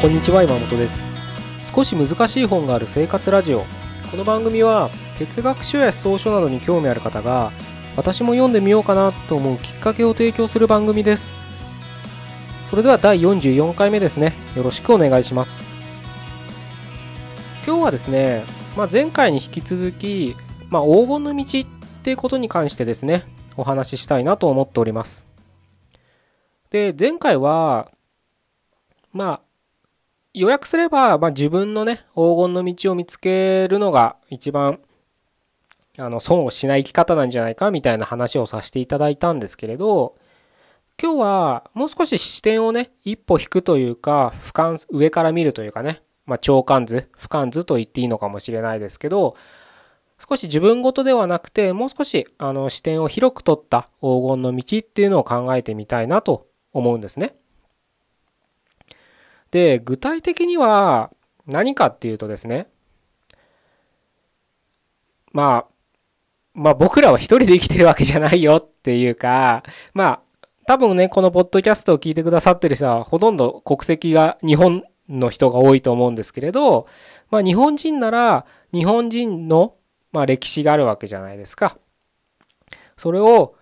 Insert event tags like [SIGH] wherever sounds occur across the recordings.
こんにちは山本です。少し難しい本がある生活ラジオ。この番組は哲学書や思想書などに興味ある方が私も読んでみようかなと思うきっかけを提供する番組です。それでは第44回目ですね。よろしくお願いします。今日はですね、まあ、前回に引き続き、まあ、黄金の道ってことに関してですねお話ししたいなと思っております。で前回はまあ予約すれば、まあ、自分のね黄金の道を見つけるのが一番あの損をしない生き方なんじゃないかみたいな話をさせていただいたんですけれど今日はもう少し視点をね一歩引くというか俯瞰上から見るというかね、まあ、長官図俯瞰図と言っていいのかもしれないですけど少し自分ごとではなくてもう少しあの視点を広く取った黄金の道っていうのを考えてみたいなと思うんですね。で具体的には何かっていうとですねまあまあ僕らは一人で生きてるわけじゃないよっていうかまあ多分ねこのポッドキャストを聞いてくださってる人はほとんど国籍が日本の人が多いと思うんですけれどまあ日本人なら日本人のまあ歴史があるわけじゃないですか。それを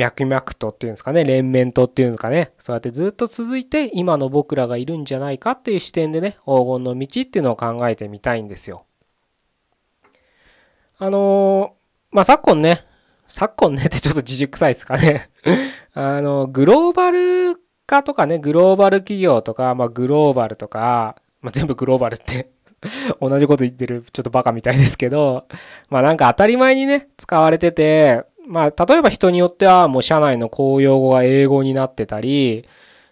脈々とっていうんですかね連綿とっていうんですかねそうやってずっと続いて今の僕らがいるんじゃないかっていう視点でね黄金の道っていうのを考えてみたいんですよ。あのー、まあ昨今ね昨今ねってちょっと自軸臭いですかね [LAUGHS] あのグローバル化とかねグローバル企業とか、まあ、グローバルとか、まあ、全部グローバルって [LAUGHS] 同じこと言ってるちょっとバカみたいですけどまあなんか当たり前にね使われててまあ、例えば人によってはもう社内の公用語が英語になってたり、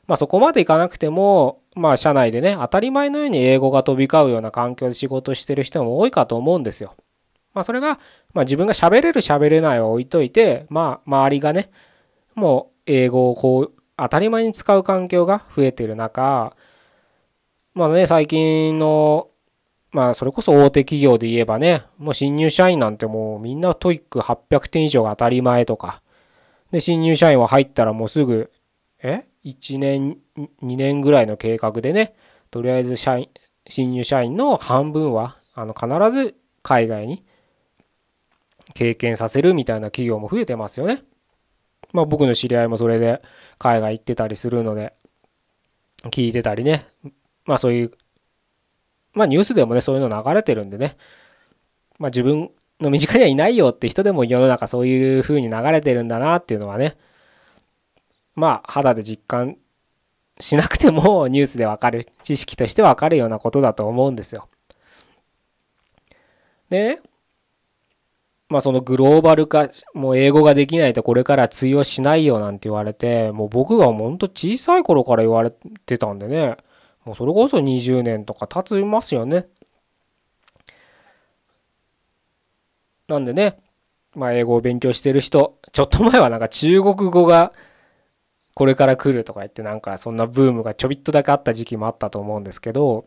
まあそこまでいかなくても、まあ社内でね、当たり前のように英語が飛び交うような環境で仕事してる人も多いかと思うんですよ。まあそれが、まあ自分が喋れる喋れないは置いといて、まあ周りがね、もう英語をこう当たり前に使う環境が増えてる中、まあね、最近のまあ、それこそ大手企業で言えばね、もう新入社員なんてもうみんな TOEIC 800点以上が当たり前とか。で、新入社員は入ったらもうすぐ、え ?1 年、2年ぐらいの計画でね、とりあえず社員、新入社員の半分は、あの、必ず海外に経験させるみたいな企業も増えてますよね。まあ僕の知り合いもそれで海外行ってたりするので、聞いてたりね。まあそういうまあニュースでもね、そういうの流れてるんでね、まあ自分の身近にはいないよって人でも世の中そういう風に流れてるんだなっていうのはね、まあ肌で実感しなくても [LAUGHS] ニュースでわかる、知識としてわかるようなことだと思うんですよ。で、まあそのグローバル化、もう英語ができないとこれから通用しないよなんて言われて、もう僕がほんと小さい頃から言われてたんでね、もうそれこそ20年とか経ちますよね。なんでね、まあ英語を勉強してる人、ちょっと前はなんか中国語がこれから来るとか言ってなんかそんなブームがちょびっとだけあった時期もあったと思うんですけど、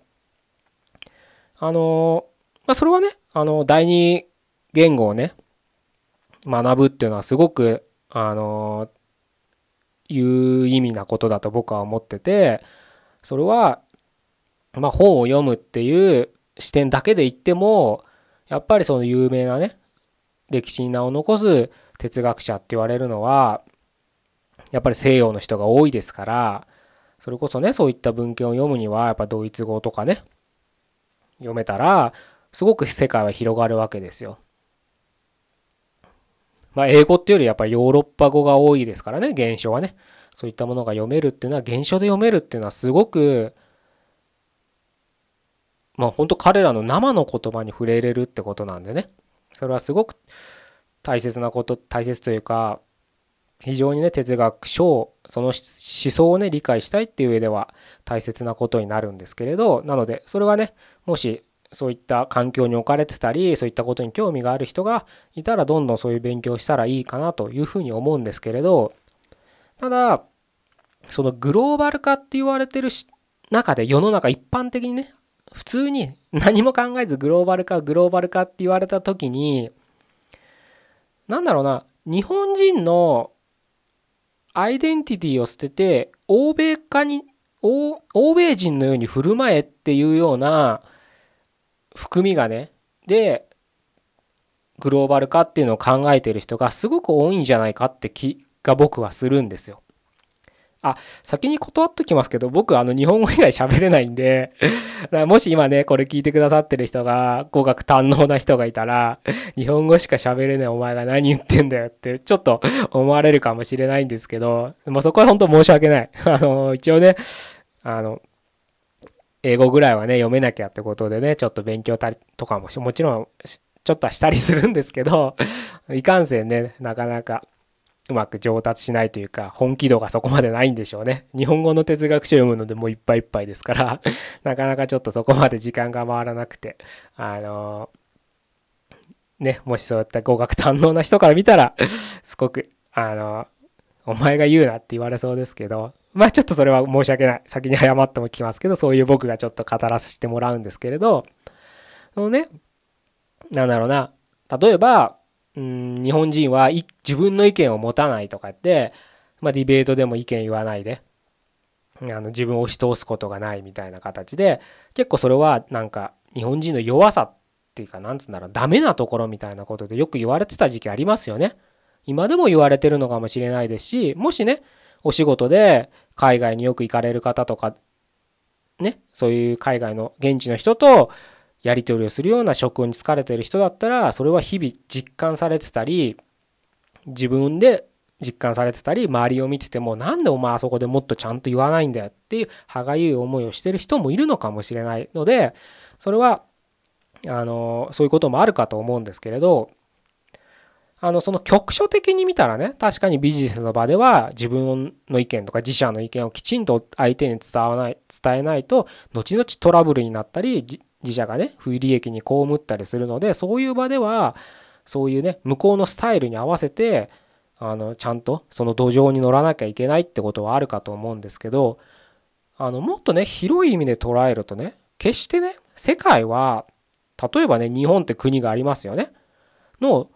あの、まあそれはね、あの、第二言語をね、学ぶっていうのはすごく、あの、有意味なことだと僕は思ってて、それはまあ、本を読むっていう視点だけで言ってもやっぱりその有名なね歴史に名を残す哲学者って言われるのはやっぱり西洋の人が多いですからそれこそねそういった文献を読むにはやっぱドイツ語とかね読めたらすごく世界は広がるわけですよ。まあ英語っていうよりやっぱりヨーロッパ語が多いですからね現象はねそういったものが読めるっていうのは現象で読めるっていうのはすごくまあ本当彼らの生の言葉に触れれるってことなんでね。それはすごく大切なこと大切というか非常にね哲学書その思想をね理解したいっていう上では大切なことになるんですけれどなのでそれがねもしそういった環境に置かれてたりそういったことに興味がある人がいたらどんどんそういう勉強したらいいかなというふうに思うんですけれどただそのグローバル化って言われてる中で世の中一般的にね普通に何も考えずグローバル化グローバル化って言われた時に何だろうな日本人のアイデンティティを捨てて欧米化に欧米人のように振る舞えっていうような含みがねでグローバル化っていうのを考えてる人がすごく多いんじゃないかって気が僕はするんですよ。あ、先に断っときますけど、僕、あの、日本語以外喋れないんでもし今ね、これ聞いてくださってる人が、語学堪能な人がいたら、日本語しか喋れないお前が何言ってんだよって、ちょっと思われるかもしれないんですけど、もうそこは本当申し訳ない。[LAUGHS] あの、一応ね、あの、英語ぐらいはね、読めなきゃってことでね、ちょっと勉強たりとかももちろん、ちょっとはしたりするんですけど、いかんせんね、なかなかうまく上達しないというか本気度がそこまでないんでしょうね。[LAUGHS] 日本語の哲学書読むのでもういっぱいいっぱいですから [LAUGHS] なかなかちょっとそこまで時間が回らなくてあのねもしそういった語学堪能な人から見たらすごくあのお前が言うなって言われそうですけどまあちょっとそれは申し訳ない先に謝っても聞きますけどそういう僕がちょっと語らせてもらうんですけれどそのねなんだろうな例えばうん日本人は自分の意見を持たないとかって、まあ、ディベートでも意見言わないであの自分を押し通すことがないみたいな形で結構それはなんか日本人の弱さっていうかなんつうんだろうダメなところみたいなことでよく言われてた時期ありますよね。今でも言われてるのかもしれないですしもしねお仕事で海外によく行かれる方とかねそういう海外の現地の人とやり取りをするような職に疲れてる人だったらそれは日々実感されてたり自分で実感されてたり周りを見ててもなんでお前あそこでもっとちゃんと言わないんだよっていう歯がゆい思いをしてる人もいるのかもしれないのでそれはあのそういうこともあるかと思うんですけれどあのその局所的に見たらね確かにビジネスの場では自分の意見とか自社の意見をきちんと相手に伝わない伝えないと後々トラブルになったり自社がね不利益に被ったりするのでそういう場ではそういうね向こうのスタイルに合わせてあのちゃんとその土壌に乗らなきゃいけないってことはあるかと思うんですけどあのもっとね広い意味で捉えるとね決してね世界は例えばね日本って国がありますよね。の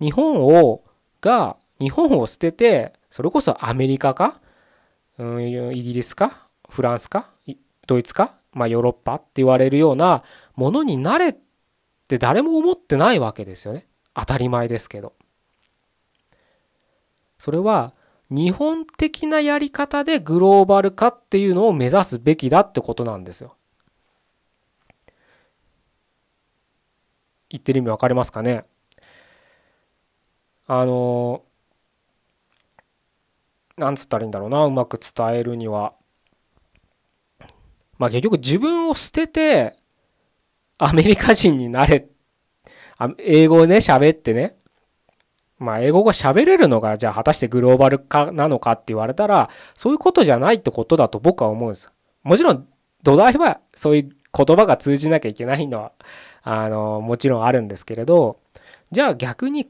日本をが日本を捨ててそれこそアメリカか、うん、イギリスかフランスかドイツかまあ、ヨーロッパって言われるようなものになれって誰も思ってないわけですよね。当たり前ですけど。それは日本的なやり方でグローバル化っていうのを目指すべきだってことなんですよ。言ってる意味分かりますかね？あのなんつったらいいんだろうな。うまく伝えるには。まあ結局自分を捨ててアメリカ人になれ、英語をね、喋ってね、まあ英語が喋れるのがじゃあ果たしてグローバル化なのかって言われたらそういうことじゃないってことだと僕は思うんです。もちろん土台はそういう言葉が通じなきゃいけないのはあのもちろんあるんですけれどじゃあ逆に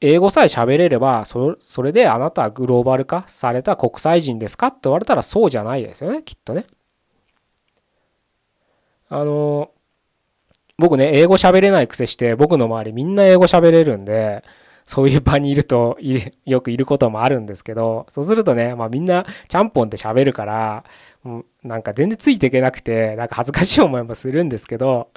英語さえ喋れればそれであなたはグローバル化された国際人ですかって言われたらそうじゃないですよねきっとね。あの、僕ね、英語喋れない癖して、僕の周りみんな英語喋れるんで、そういう場にいるとよくいることもあるんですけど、そうするとね、まあみんなちゃんぽんって喋るから、なんか全然ついていけなくて、なんか恥ずかしい思いもするんですけど、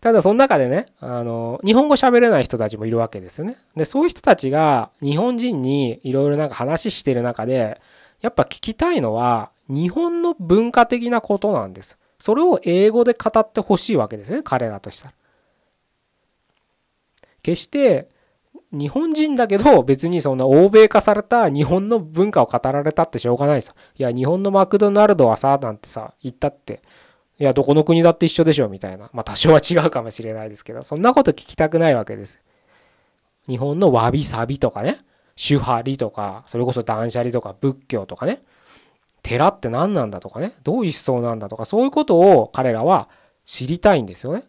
ただその中でね、あの、日本語喋れない人たちもいるわけですよね。で、そういう人たちが日本人にいろいろなんか話してる中で、やっぱ聞きたいのは日本の文化的なことなんです。それを英語で語ってほしいわけですね彼らとしたら。決して日本人だけど別にそんな欧米化された日本の文化を語られたってしょうがないですよ。いや日本のマクドナルドはさなんてさ言ったっていやどこの国だって一緒でしょみたいなまあ多少は違うかもしれないですけどそんなこと聞きたくないわけです。日本のわびさびとかね手張りとかそれこそ断捨離とか仏教とかね寺って何なんだとかねどういう思想なんだとかそういうことを彼らは知りたいんですよね。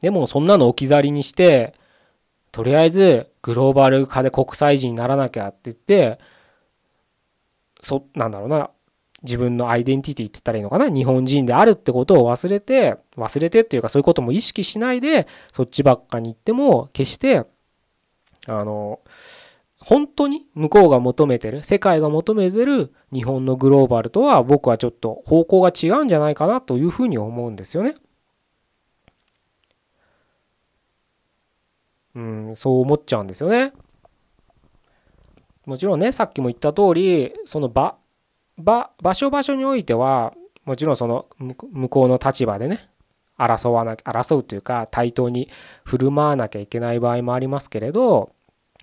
でもそんなの置き去りにしてとりあえずグローバル化で国際人にならなきゃって言ってそなんだろうな自分のアイデンティティって言ったらいいのかな日本人であるってことを忘れて忘れてっていうかそういうことも意識しないでそっちばっかに行っても決してあの本当に向こうが求めてる世界が求めてる日本のグローバルとは僕はちょっと方向が違うんじゃないかなというふうに思うんですよね。うん、そう思っちゃうんですよね。もちろんねさっきも言った通りその場場場所場所においてはもちろんその向こうの立場でね争わな争うというか対等に振る舞わなきゃいけない場合もありますけれど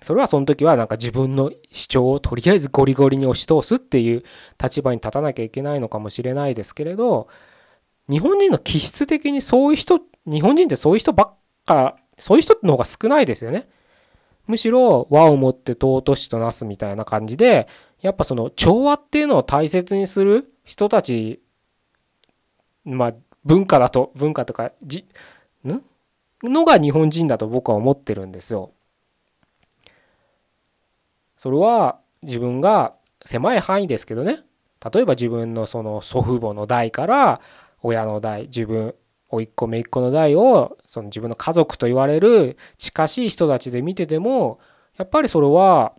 それはその時はなんか自分の主張をとりあえずゴリゴリに押し通すっていう立場に立たなきゃいけないのかもしれないですけれど日本人の気質的にそういう人日本人ってそういう人ばっかそういう人の方が少ないですよね。むしろ和をもって尊しとなすみたいな感じでやっぱその調和っていうのを大切にする人たちまあ文化だと文化とかじん？のが日本人だと僕は思ってるんですよ。それは自分が狭い範囲ですけどね例えば自分のその祖父母の代から親の代自分甥っ子姪っ子の代をその自分の家族と言われる近しい人たちで見ててもやっぱりそれは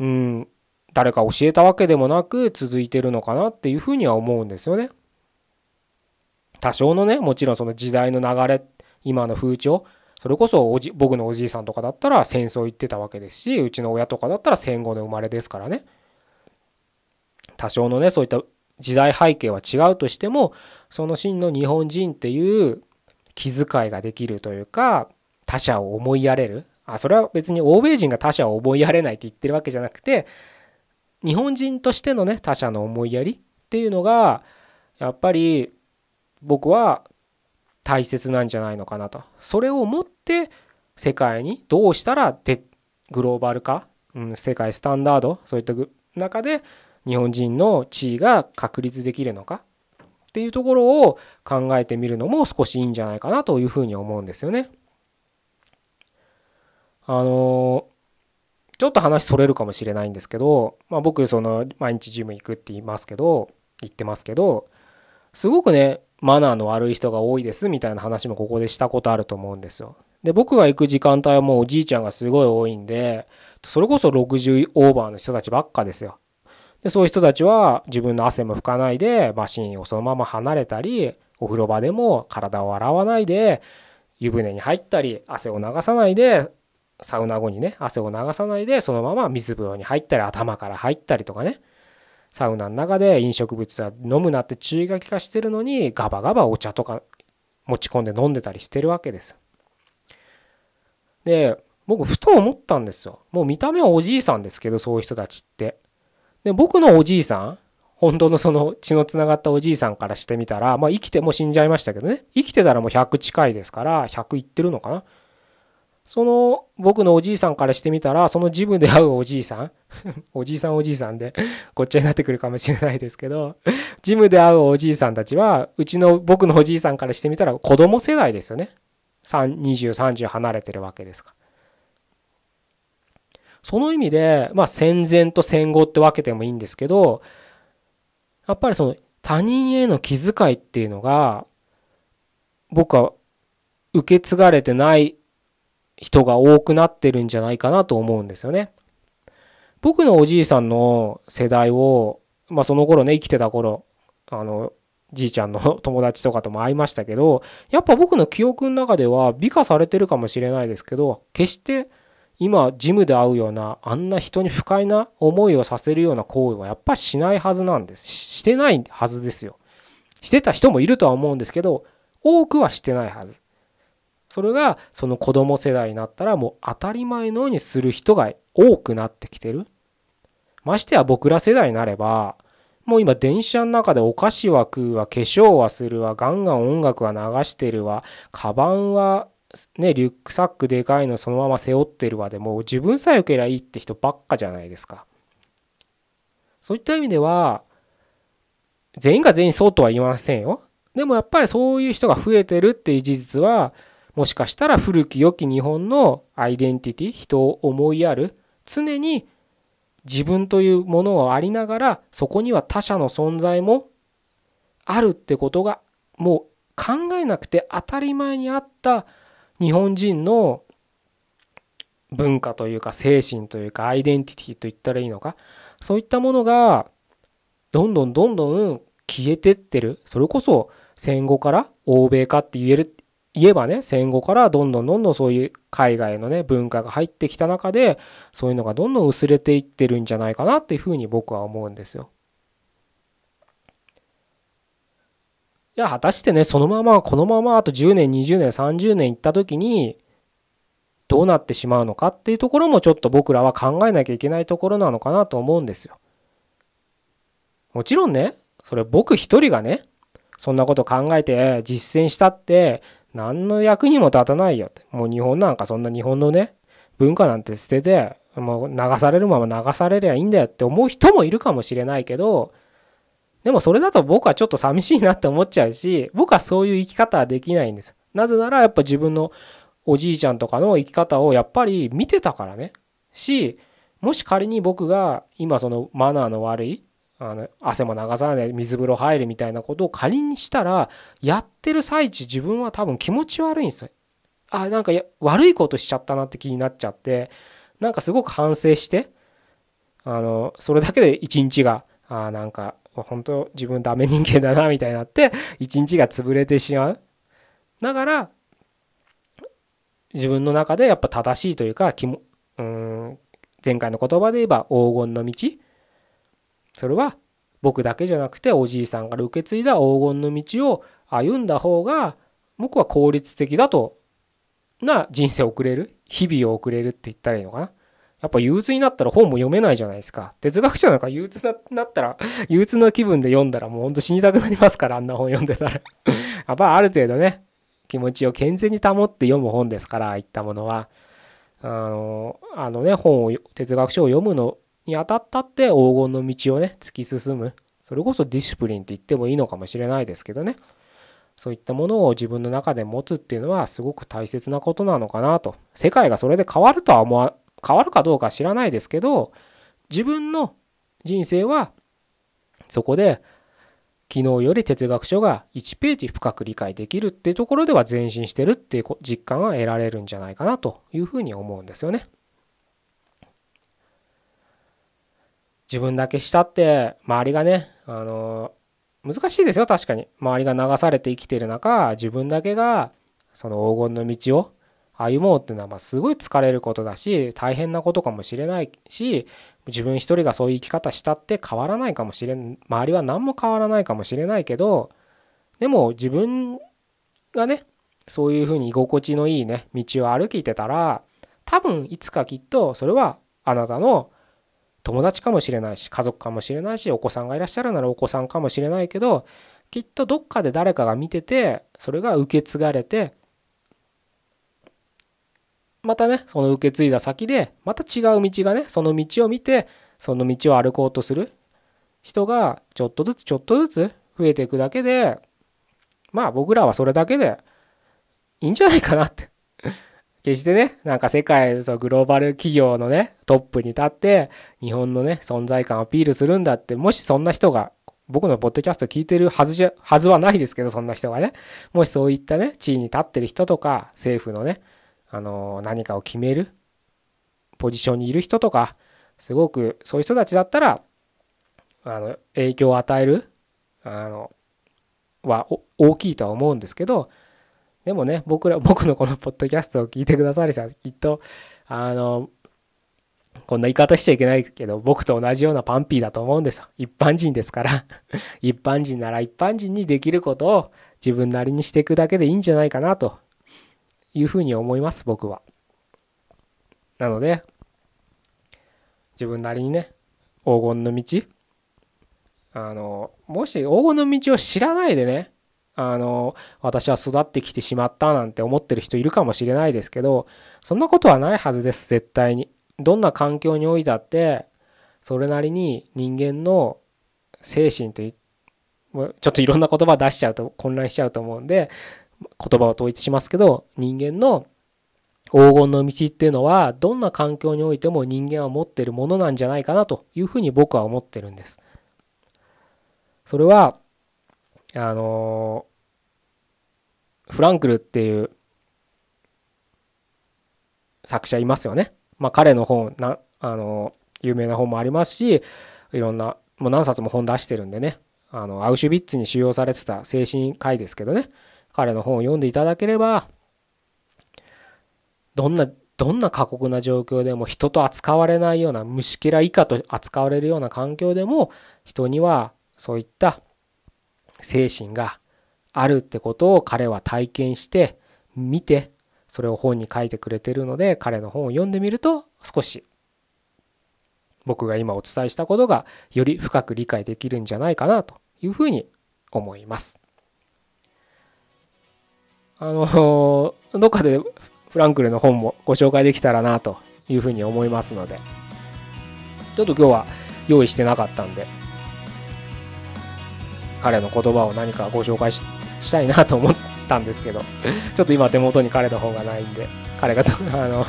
うん誰か教えたわけでもなく続いてるのかなっていうふうには思うんですよね。多少のねもちろんその時代の流れ今の風潮それこそおじ僕のおじいさんとかだったら戦争行ってたわけですしうちの親とかだったら戦後の生まれですからね。多少のねそういった時代背景は違うとしてもその真の日本人っていう気遣いができるというか他者を思いやれる。あそれは別に欧米人が他者を思いやれないって言ってるわけじゃなくて日本人としてのね他者の思いやりっていうのがやっぱり僕は大切なんじゃないのかなとそれをもって世界にどうしたらでグローバル化、うん、世界スタンダードそういった中で日本人の地位が確立できるのかっていうところを考えてみるのも少しいいんじゃないかなというふうに思うんですよね。あのちょっと話それるかもしれないんですけど、まあ、僕その毎日ジム行くって言いますけど言ってますけどすごくねマナーの悪い人が多いですみたいな話もここでしたことあると思うんですよ。で僕が行く時間帯はもうおじいちゃんがすごい多いんでそれこそ60オーバーの人たちばっかですよ。でそういう人たちは自分の汗も拭かないでマシンをそのまま離れたりお風呂場でも体を洗わないで湯船に入ったり汗を流さないでサウナ後にね汗を流さないでそのまま水風呂に入ったり頭から入ったりとかねサウナの中で飲食物は飲むなって注意書き化してるのにガバガバお茶とか持ち込んで飲んでたりしてるわけです。で僕ふと思ったんですよ。もう見た目はおじいさんですけどそういう人たちって。で僕のおじいさん本当のその血のつながったおじいさんからしてみたらまあ生きても死んじゃいましたけどね生きてたらもう100近いですから100いってるのかなその僕のおじいさんからしてみたらそのジムで会うおじいさん [LAUGHS] おじいさんおじいさんでごっちゃになってくるかもしれないですけどジムで会うおじいさんたちはうちの僕のおじいさんからしてみたら子供世代ですよね。2030離れてるわけですかその意味でまあ戦前と戦後って分けてもいいんですけどやっぱりその他人への気遣いっていうのが僕は受け継がれてない人が多くなってるんじゃないかなと思うんですよね。僕のおじいさんの世代を、まあその頃ね、生きてた頃、あの、じいちゃんの [LAUGHS] 友達とかとも会いましたけど、やっぱ僕の記憶の中では美化されてるかもしれないですけど、決して今ジムで会うようなあんな人に不快な思いをさせるような行為はやっぱしないはずなんです。してないはずですよ。してた人もいるとは思うんですけど、多くはしてないはず。それがその子供世代になったらもう当たり前のようにする人が多くなってきてる。ましてや僕ら世代になればもう今電車の中でお菓子は食うわ化粧はするわガンガン音楽は流してるわカバンはねリュックサックでかいのそのまま背負ってるわでもう自分さえ受けりゃいいって人ばっかじゃないですか。そういった意味では全員が全員そうとは言いませんよ。でもやっぱりそういう人が増えてるっていう事実はもしかしたら古き良き日本のアイデンティティ人を思いやる常に自分というものをありながらそこには他者の存在もあるってことがもう考えなくて当たり前にあった日本人の文化というか精神というかアイデンティティと言ったらいいのかそういったものがどんどんどんどん消えてってる。それこそ戦後から欧米化って言える言えばね戦後からどんどんどんどんそういう海外のね文化が入ってきた中でそういうのがどんどん薄れていってるんじゃないかなっていうふうに僕は思うんですよ。いや果たしてねそのままこのままあと10年20年30年いった時にどうなってしまうのかっていうところもちょっと僕らは考えなきゃいけないところなのかなと思うんですよ。もちろんねそれ僕一人がねそんなこと考えて実践したって何の役にも立たないよって。もう日本なんかそんな日本のね、文化なんて捨てて、もう流されるまま流されりゃいいんだよって思う人もいるかもしれないけど、でもそれだと僕はちょっと寂しいなって思っちゃうし、僕はそういう生き方はできないんです。なぜならやっぱ自分のおじいちゃんとかの生き方をやっぱり見てたからね。し、もし仮に僕が今そのマナーの悪いあの汗も流さない水風呂入るみたいなことを仮にしたらやってる最中自分は多分気持ち悪いんですよ。あなんか悪いことしちゃったなって気になっちゃってなんかすごく反省してあのそれだけで一日があなんか本当自分ダメ人間だなみたいになって一日が潰れてしまう。だから自分の中でやっぱ正しいというかうん前回の言葉で言えば黄金の道それは僕だけじゃなくておじいさんから受け継いだ黄金の道を歩んだ方が僕は効率的だとな人生を送れる日々を送れるって言ったらいいのかなやっぱ憂鬱になったら本も読めないじゃないですか。哲学者なんか憂鬱になったら、憂鬱な気分で読んだらもうほんと死にたくなりますから、あんな本読んでたら。[LAUGHS] やっぱある程度ね、気持ちを健全に保って読む本ですから、ああいったものは。あの、あのね、本を、哲学書を読むのにあたったって黄金の道をね突き進む。それこそディシプリンって言ってもいいのかもしれないですけどね。そういったものを自分の中で持つっていうのはすごく大切なことなのかなと。世界がそれで変わるとは思わ変わるかどうか知らないですけど自分の人生はそこで昨日より哲学書が1ページ深く理解できるっていうところでは前進してるっていう実感が得られるんじゃないかなというふうに思うんですよね。自分だけしたって周りがねあの難しいですよ確かに。周りが流されて生きてる中自分だけがその黄金の道を歩もうっていうのはまあすごい疲れることだし大変なことかもしれないし自分一人がそういう生き方したって変わらないかもしれん周りは何も変わらないかもしれないけどでも自分がねそういうふうに居心地のいいね道を歩いてたら多分いつかきっとそれはあなたの友達かもしれないし家族かもしれないしお子さんがいらっしゃるならお子さんかもしれないけどきっとどっかで誰かが見ててそれが受け継がれてまたねその受け継いだ先でまた違う道がねその道を見てその道を歩こうとする人がちょっとずつちょっとずつ増えていくだけでまあ僕らはそれだけでいいんじゃないかなって。決してね、なんか世界のグローバル企業のね、トップに立って、日本のね、存在感をアピールするんだって、もしそんな人が、僕のポッドキャスト聞いてるはずじゃ、はずはないですけど、そんな人がね、もしそういったね、地位に立ってる人とか、政府のね、あの、何かを決める、ポジションにいる人とか、すごくそういう人たちだったら、あの、影響を与える、あの、は大きいとは思うんですけど、でもね、僕ら、[LAUGHS] 僕のこのポッドキャストを聞いてくださる人はきっと、あの、こんな言い方しちゃいけないけど、僕と同じようなパンピーだと思うんですよ。一般人ですから [LAUGHS] 一般人なら一般人にできることを自分なりにしていくだけでいいんじゃないかなというふうに思います、僕は。なので、自分なりにね、黄金の道、あの、もし黄金の道を知らないでね、あの私は育ってきてしまったなんて思ってる人いるかもしれないですけどそんなことはないはずです絶対に。どんな環境においたってそれなりに人間の精神といちょっといろんな言葉出しちゃうと混乱しちゃうと思うんで言葉を統一しますけど人間の黄金の道っていうのはどんな環境においても人間は持ってるものなんじゃないかなというふうに僕は思ってるんです。それはあのフランクルっていう作者いますよね。まあ、彼の本なあの有名な本もありますしいろんなもう何冊も本出してるんでねあのアウシュビッツに収容されてた精神科医ですけどね彼の本を読んでいただければどんなどんな過酷な状況でも人と扱われないような虫けら以下と扱われるような環境でも人にはそういった精神があるってことを彼は体験して見てそれを本に書いてくれてるので彼の本を読んでみると少し僕が今お伝えしたことがより深く理解できるんじゃないかなというふうに思います。あのどっかでフランクルの本もご紹介できたらなというふうに思いますのでちょっと今日は用意してなかったんで彼の言葉を何かご紹介したいなと思ったんですけど [LAUGHS] ちょっと今手元に彼の本がないんで彼が [LAUGHS] あの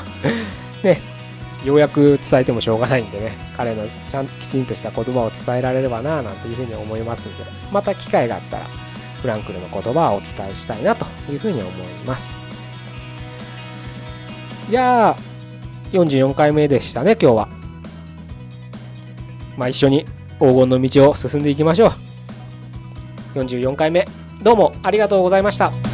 ねようやく伝えてもしょうがないんでね彼のちゃんときちんとした言葉を伝えられればななんていうふうに思いますのでまた機会があったらフランクルの言葉をお伝えしたいなというふうに思います。じゃあ44回目でしたね今日は。まあ一緒に黄金の道を進んでいきましょう44回目。どうもありがとうございました。